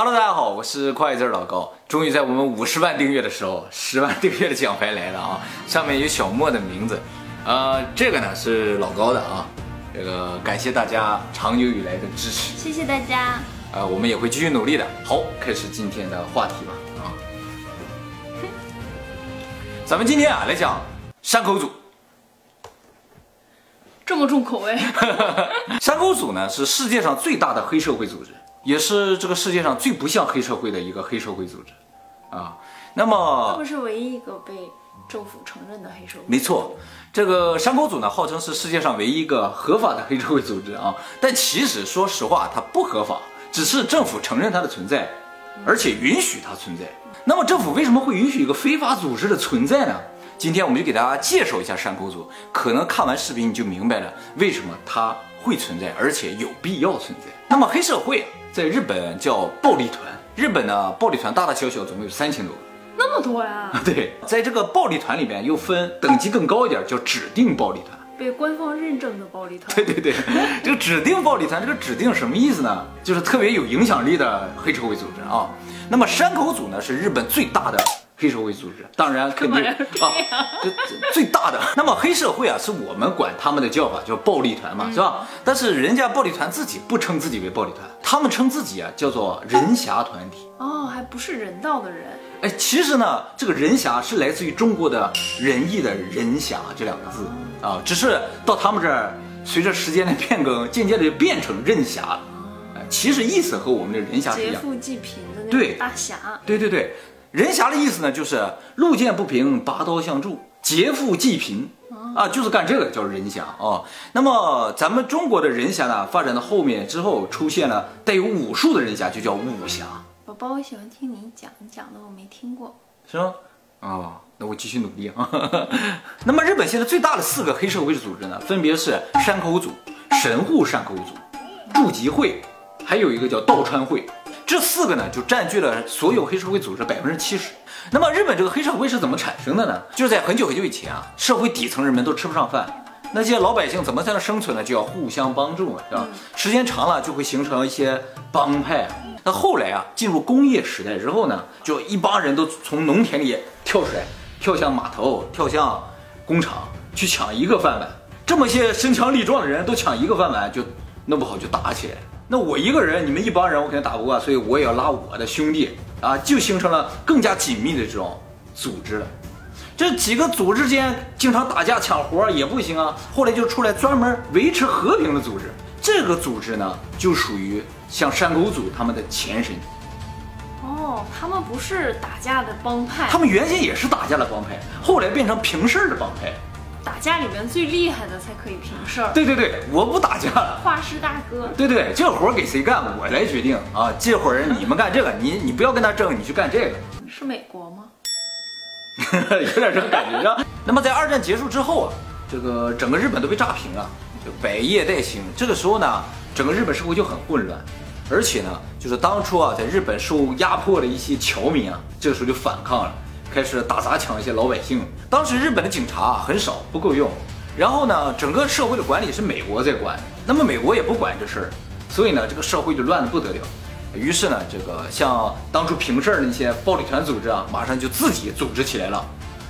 Hello，大家好，我是快字老高。终于在我们五十万订阅的时候，十万订阅的奖牌来了啊！上面有小莫的名字，呃，这个呢是老高的啊。这个感谢大家长久以来的支持，谢谢大家。呃，我们也会继续努力的。好，开始今天的话题吧啊。咱们今天啊来讲山口组。这么重口味。山口组呢是世界上最大的黑社会组织。也是这个世界上最不像黑社会的一个黑社会组织，啊，那么它不是唯一一个被政府承认的黑社会。没错，这个山口组呢，号称是世界上唯一一个合法的黑社会组织啊，但其实说实话，它不合法，只是政府承认它的存在，而且允许它存在。那么政府为什么会允许一个非法组织的存在呢？今天我们就给大家介绍一下山口组，可能看完视频你就明白了为什么它会存在，而且有必要存在。那么黑社会。在日本叫暴力团，日本呢暴力团大大小小总共有三千多个，那么多呀？对，在这个暴力团里面又分等级更高一点，叫指定暴力团，被官方认证的暴力团。对对对，这个指定暴力团，这个指定什么意思呢？就是特别有影响力的黑社会组织啊。那么山口组呢是日本最大的。黑社会组织，当然肯定啊，这最大的。那么黑社会啊，是我们管他们的叫法叫暴力团嘛，是吧？但是人家暴力团自己不称自己为暴力团，他们称自己啊叫做人侠团体。哦，还不是人道的人。哎，其实呢，这个人侠是来自于中国的仁义的人侠这两个字啊，只是到他们这儿，随着时间的变更，渐渐的就变成任侠了。哎，其实意思和我们的人侠是一样，劫富济贫的那种大侠。对对对。人侠的意思呢，就是路见不平拔刀相助，劫富济贫啊，就是干这个叫人侠啊。那么咱们中国的人侠呢，发展到后面之后，出现了带有武术的人侠，就叫武侠。宝宝，我喜欢听你讲，你讲的我没听过，是吗？啊，那我继续努力啊。那么日本现在最大的四个黑社会组织呢，分别是山口组、神户山口组、筑吉会，还有一个叫道川会。这四个呢，就占据了所有黑社会组织百分之七十。那么日本这个黑社会是怎么产生的呢？就是在很久很久以前啊，社会底层人们都吃不上饭，那些老百姓怎么才能生存呢？就要互相帮助嘛，是吧？时间长了就会形成一些帮派。那后来啊，进入工业时代之后呢，就一帮人都从农田里跳出来，跳向码头，跳向工厂去抢一个饭碗。这么些身强力壮的人都抢一个饭碗，就弄不好就打起来。那我一个人，你们一帮人，我肯定打不过，所以我也要拉我的兄弟啊，就形成了更加紧密的这种组织了。这几个组织间经常打架抢活也不行啊，后来就出来专门维持和平的组织。这个组织呢，就属于像山口组他们的前身。哦，他们不是打架的帮派，他们原先也是打架的帮派，后来变成平事儿的帮派。打架里面最厉害的才可以平事儿。对对对，我不打架了。画师大哥。对对，这活给谁干，我来决定啊。这会儿你们干这个，你你不要跟他争，你去干这个。是美国吗？有点这个感觉是。那么在二战结束之后啊，这个整个日本都被炸平了，就百业待兴。这个时候呢，整个日本社会就很混乱，而且呢，就是当初啊，在日本受压迫的一些侨民啊，这个时候就反抗了。开始打砸抢一些老百姓。当时日本的警察很少，不够用。然后呢，整个社会的管理是美国在管，那么美国也不管这事儿，所以呢，这个社会就乱得不得了。于是呢，这个像当初平事儿那些暴力团组织啊，马上就自己组织起来了，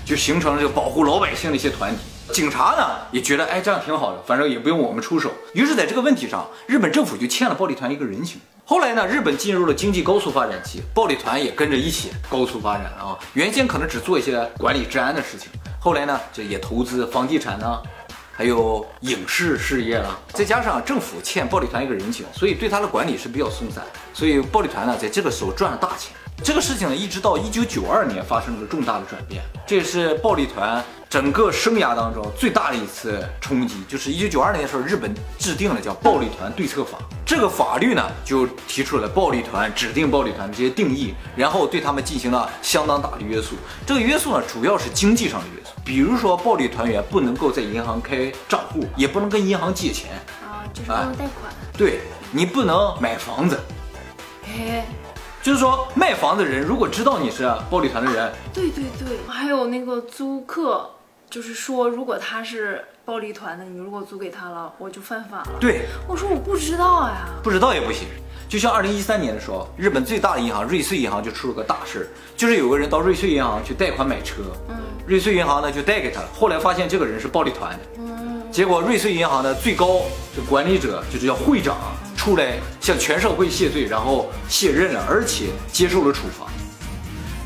就形成了这个保护老百姓的一些团体。警察呢也觉得，哎，这样挺好的，反正也不用我们出手。于是，在这个问题上，日本政府就欠了暴力团一个人情。后来呢，日本进入了经济高速发展期，暴力团也跟着一起高速发展啊。原先可能只做一些管理治安的事情，后来呢，这也投资房地产呢，还有影视事业了。再加上政府欠暴力团一个人情，所以对他的管理是比较松散。所以暴力团呢，在这个时候赚了大钱。这个事情呢，一直到一九九二年发生了重大的转变，这也是暴力团整个生涯当中最大的一次冲击。就是一九九二年的时候，日本制定了叫《暴力团对策法》，这个法律呢就提出了暴力团、指定暴力团这些定义，然后对他们进行了相当大的约束。这个约束呢，主要是经济上的约束，比如说暴力团员不能够在银行开账户，也不能跟银行借钱啊，就是不能贷款。对你不能买房子。哎。就是说，卖房的人如果知道你是暴力团的人，对对对，还有那个租客，就是说，如果他是暴力团的，你如果租给他了，我就犯法了。对，我说我不知道呀，不知道也不行。就像二零一三年的时候，日本最大的银行瑞穗银行就出了个大事儿，就是有个人到瑞穗银行去贷款买车，嗯，瑞穗银行呢就贷给他了，后来发现这个人是暴力团。的，嗯，结果瑞穗银行的最高这管理者就是叫会长出来向全社会谢罪，然后卸任了，而且接受了处罚。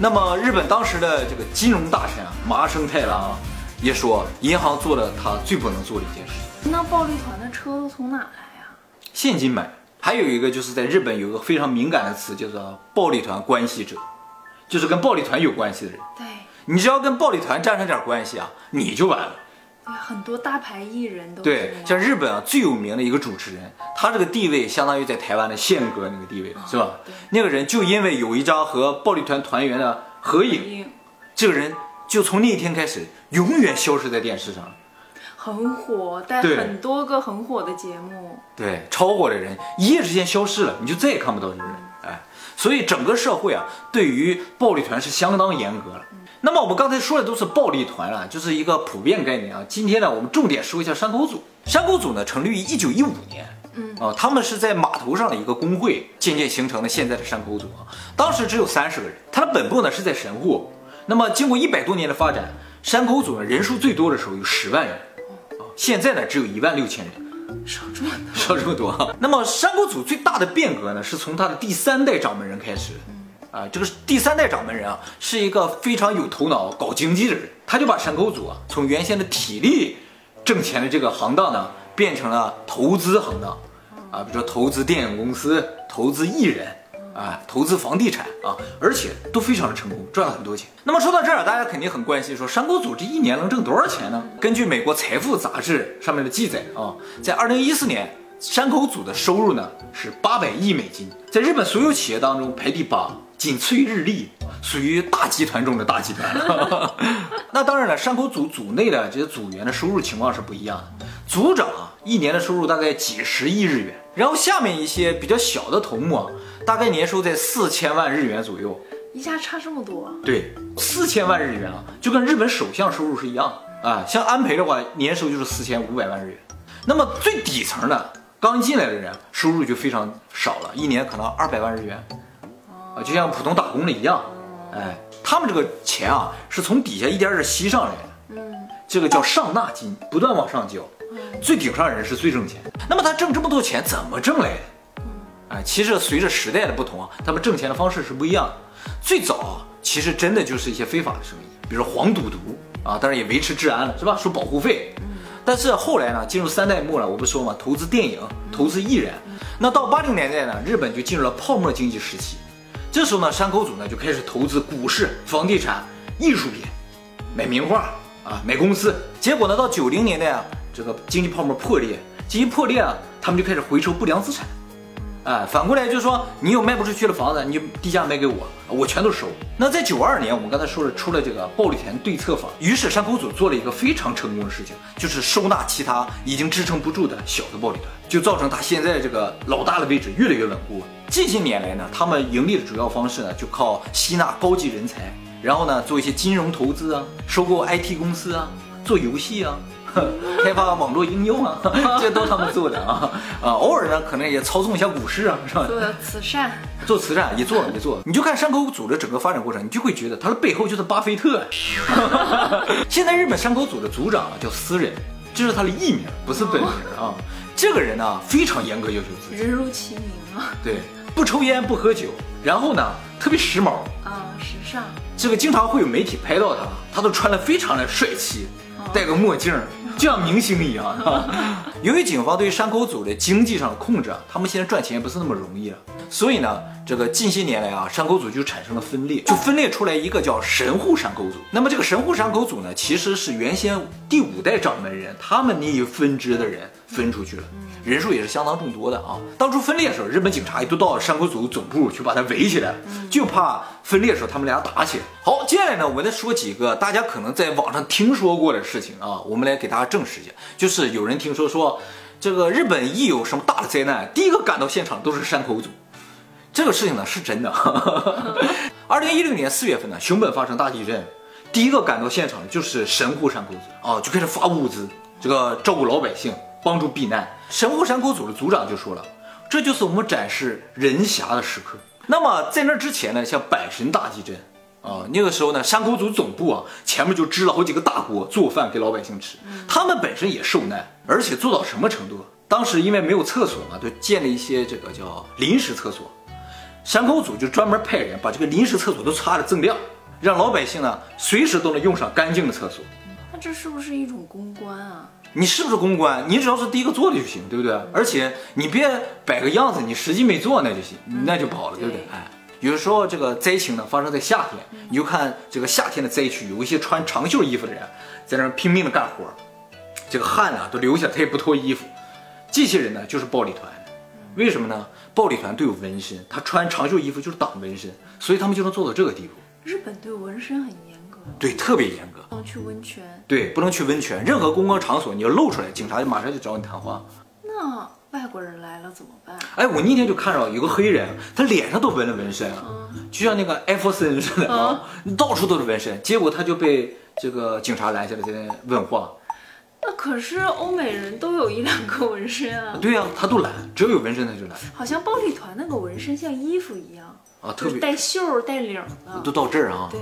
那么日本当时的这个金融大臣啊麻生太郎啊也说，银行做了他最不能做的一件事。那暴力团的车都从哪来呀？现金买。还有一个就是在日本有一个非常敏感的词，叫做暴力团关系者，就是跟暴力团有关系的人。对，你只要跟暴力团沾上点关系啊，你就完了。对，很多大牌艺人都对，像日本啊最有名的一个主持人，他这个地位相当于在台湾的宪哥那个地位，是吧？那个人就因为有一张和暴力团团员的合影，这个人就从那一天开始永远消失在电视上。很火，带很多个很火的节目，对，超火的人一夜之间消失了，你就再也看不到这个人。哎，所以整个社会啊，对于暴力团是相当严格了。那么我们刚才说的都是暴力团啊，就是一个普遍概念啊。今天呢，我们重点说一下山口组。山口组呢，成立于一九一五年，嗯啊，他们是在码头上的一个工会渐渐形成了现在的山口组啊。当时只有三十个人，它的本部呢是在神户。那么经过一百多年的发展，山口组呢人数最多的时候有十万人。啊现在呢，只有一万六千人，少这么多，少这么多。那么山口组最大的变革呢，是从他的第三代掌门人开始。啊，这个第三代掌门人啊，是一个非常有头脑、搞经济的人，他就把山口组啊，从原先的体力挣钱的这个行当呢，变成了投资行当。啊，比如说投资电影公司，投资艺人。啊，投资房地产啊，而且都非常的成功，赚了很多钱。那么说到这儿，大家肯定很关心，说山口组这一年能挣多少钱呢？根据美国财富杂志上面的记载啊，在二零一四年，山口组的收入呢是八百亿美金，在日本所有企业当中排第八，仅次于日立，属于大集团中的大集团。那当然了，山口组组内的这些组员的收入情况是不一样的，组长啊一年的收入大概几十亿日元，然后下面一些比较小的头目啊。大概年收在四千万日元左右，一下差这么多？对，四千万日元啊，就跟日本首相收入是一样啊。像安倍的话，年收就是四千五百万日元。那么最底层的刚进来的人，收入就非常少了，一年可能二百万日元，啊，就像普通打工的一样。哎，他们这个钱啊，是从底下一点点吸上来的。嗯，这个叫上纳金，不断往上交。最顶上人是最挣钱。那么他挣这么多钱怎么挣来的？哎，其实随着时代的不同啊，他们挣钱的方式是不一样的。最早其实真的就是一些非法的生意，比如黄赌毒啊，当然也维持治安了，是吧？收保护费。但是后来呢，进入三代目了，我不说嘛，投资电影，投资艺人。那到八零年代呢，日本就进入了泡沫经济时期。这时候呢，山口组呢就开始投资股市、房地产、艺术品，买名画啊，买公司。结果呢，到九零年代啊，这个经济泡沫破裂，经济破裂啊，他们就开始回收不良资产。哎，反过来就是说，你有卖不出去的房子，你就低价卖给我，我全都收。那在九二年，我们刚才说了，出了这个暴力团对策法，于是山口组做了一个非常成功的事情，就是收纳其他已经支撑不住的小的暴力团，就造成他现在这个老大的位置越来越稳固。近些年来呢，他们盈利的主要方式呢，就靠吸纳高级人才，然后呢，做一些金融投资啊，收购 IT 公司啊，做游戏啊。开发网络应用啊，这都他们做的啊啊，偶尔呢可能也操纵一下股市啊，是吧？做慈善，做慈善也做也做。你就看山口组的整个发展过程，你就会觉得他的背后就是巴菲特。现在日本山口组的组长啊叫私人，这是他的艺名，不是本名啊。这个人呢非常严格要求自己，人如其名啊。对，不抽烟不喝酒，然后呢特别时髦啊，时尚。这个经常会有媒体拍到他，他都穿的非常的帅气，戴个墨镜。就像明星一样。由于警方对于山口组的经济上的控制啊，他们现在赚钱也不是那么容易了。所以呢，这个近些年来啊，山口组就产生了分裂，就分裂出来一个叫神户山口组。那么这个神户山口组呢，其实是原先第五代掌门人他们那一分支的人分出去了，人数也是相当众多的啊。当初分裂的时候，日本警察也都到了山口组总部去把他围起来，就怕分裂的时候他们俩打起来。好，接下来呢，我再说几个大家可能在网上听说过的事情啊，我们来给大家证实一下，就是有人听说说这个日本一有什么大的灾难，第一个赶到现场都是山口组。这个事情呢是真的。二零一六年四月份呢，熊本发生大地震，第一个赶到现场的就是神户山口组啊，就开始发物资，这个照顾老百姓，帮助避难。神户山口组的组长就说了，这就是我们展示人侠的时刻。那么在那之前呢，像阪神大地震啊，那个时候呢，山口组总部啊前面就支了好几个大锅做饭给老百姓吃，他们本身也受难，而且做到什么程度？当时因为没有厕所嘛，就建了一些这个叫临时厕所。山口组就专门派人把这个临时厕所都擦得锃亮，让老百姓呢随时都能用上干净的厕所。那这是不是一种公关啊？你是不是公关？你只要是第一个做的就行，对不对？而且你别摆个样子，你实际没做那就行，那就不好了，对不对？哎，有的时候这个灾情呢发生在夏天，你就看这个夏天的灾区，有一些穿长袖衣服的人在那拼命的干活，这个汗啊都流下，他也不脱衣服。这些人呢就是暴力团，为什么呢？暴力团都有纹身，他穿长袖衣服就是挡纹身，所以他们就能做到这个地步。日本对纹身很严格，对，特别严格。不能去温泉，对，不能去温泉，任何公共场所你要露出来，警察就马上就找你谈话。那外国人来了怎么办？哎，我那天就看着有个黑人，他脸上都纹了纹身，就像那个艾弗森似的啊，到处都是纹身。结果他就被这个警察拦下来，在那问话。那可是欧美人都有一两个纹身啊。对呀，他都懒，只要有纹身他就懒。好像暴力团那个纹身像衣服一样啊，特别带袖带领的，都到这儿啊。对。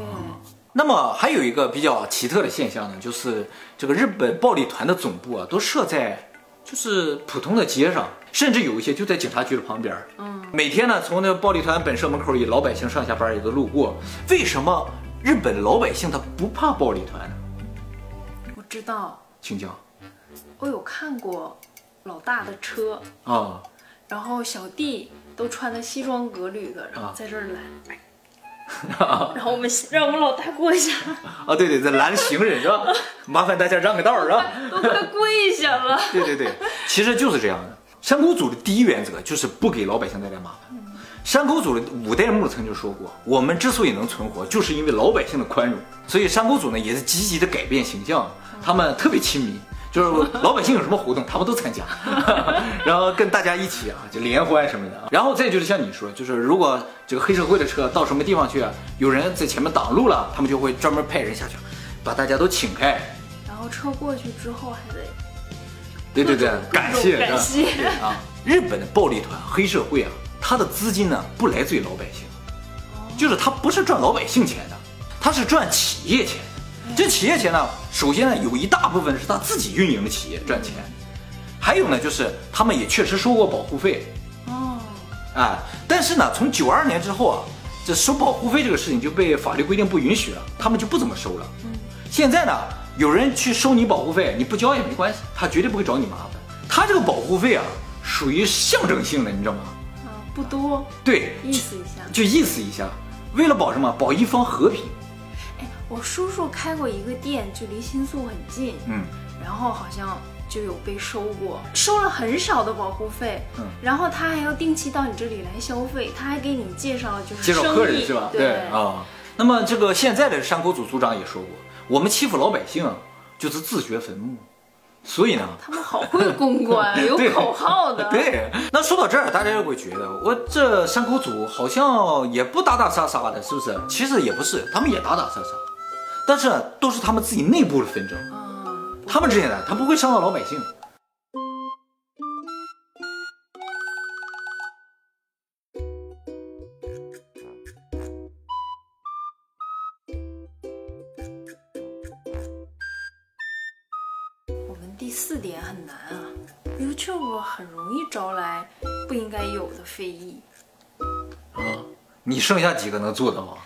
那么还有一个比较奇特的现象呢，就是这个日本暴力团的总部啊，都设在就是普通的街上，甚至有一些就在警察局的旁边。嗯。每天呢，从那个暴力团本社门口，以老百姓上下班也都路过。为什么日本老百姓他不怕暴力团呢？我知道。请讲，我有看过老大的车啊，然后小弟都穿的西装革履的，然后在这儿拦，然后我们让我们老大过一下啊，对对，在拦行人是吧？麻烦大家让个道儿啊，都快跪下了。对对对，其实就是这样的。山口组的第一原则就是不给老百姓带来麻烦。山口组的五代目曾经说过，我们之所以能存活，就是因为老百姓的宽容。所以山口组呢，也是积极的改变形象。他们特别亲民，就是老百姓有什么活动，他们都参加，然后跟大家一起啊，就联欢什么的。然后再就是像你说，就是如果这个黑社会的车到什么地方去，有人在前面挡路了，他们就会专门派人下去，把大家都请开。然后车过去之后还得，对对对，感谢感谢啊！日本的暴力团黑社会啊，他的资金呢不来自于老百姓，就是他不是赚老百姓钱的，他是赚企业钱。这企业钱呢，首先呢，有一大部分是他自己运营的企业赚钱，还有呢，就是他们也确实收过保护费。哦，哎，但是呢，从九二年之后啊，这收保护费这个事情就被法律规定不允许了，他们就不怎么收了。嗯，现在呢，有人去收你保护费，你不交也没关系，他绝对不会找你麻烦。他这个保护费啊，属于象征性的，你知道吗？啊，不多。对，意思一下，就意思一下，为了保什么？保一方和平。我叔叔开过一个店，就离新宿很近，嗯，然后好像就有被收过，收了很少的保护费，嗯，然后他还要定期到你这里来消费，他还给你介绍就是介绍客人是吧？对啊，那么这个现在的山口组组长也说过，我们欺负老百姓就是自掘坟墓，所以呢，他们好会公关，有口号的。对，那说到这儿，大家就会觉得我这山口组好像也不打打杀杀的，是不是？其实也不是，他们也打打杀杀。但是都是他们自己内部的纷争，他们之间的，他不会伤到老百姓。我们第四点很难啊，YouTube 很容易招来不应该有的非议。啊，你剩下几个能做到？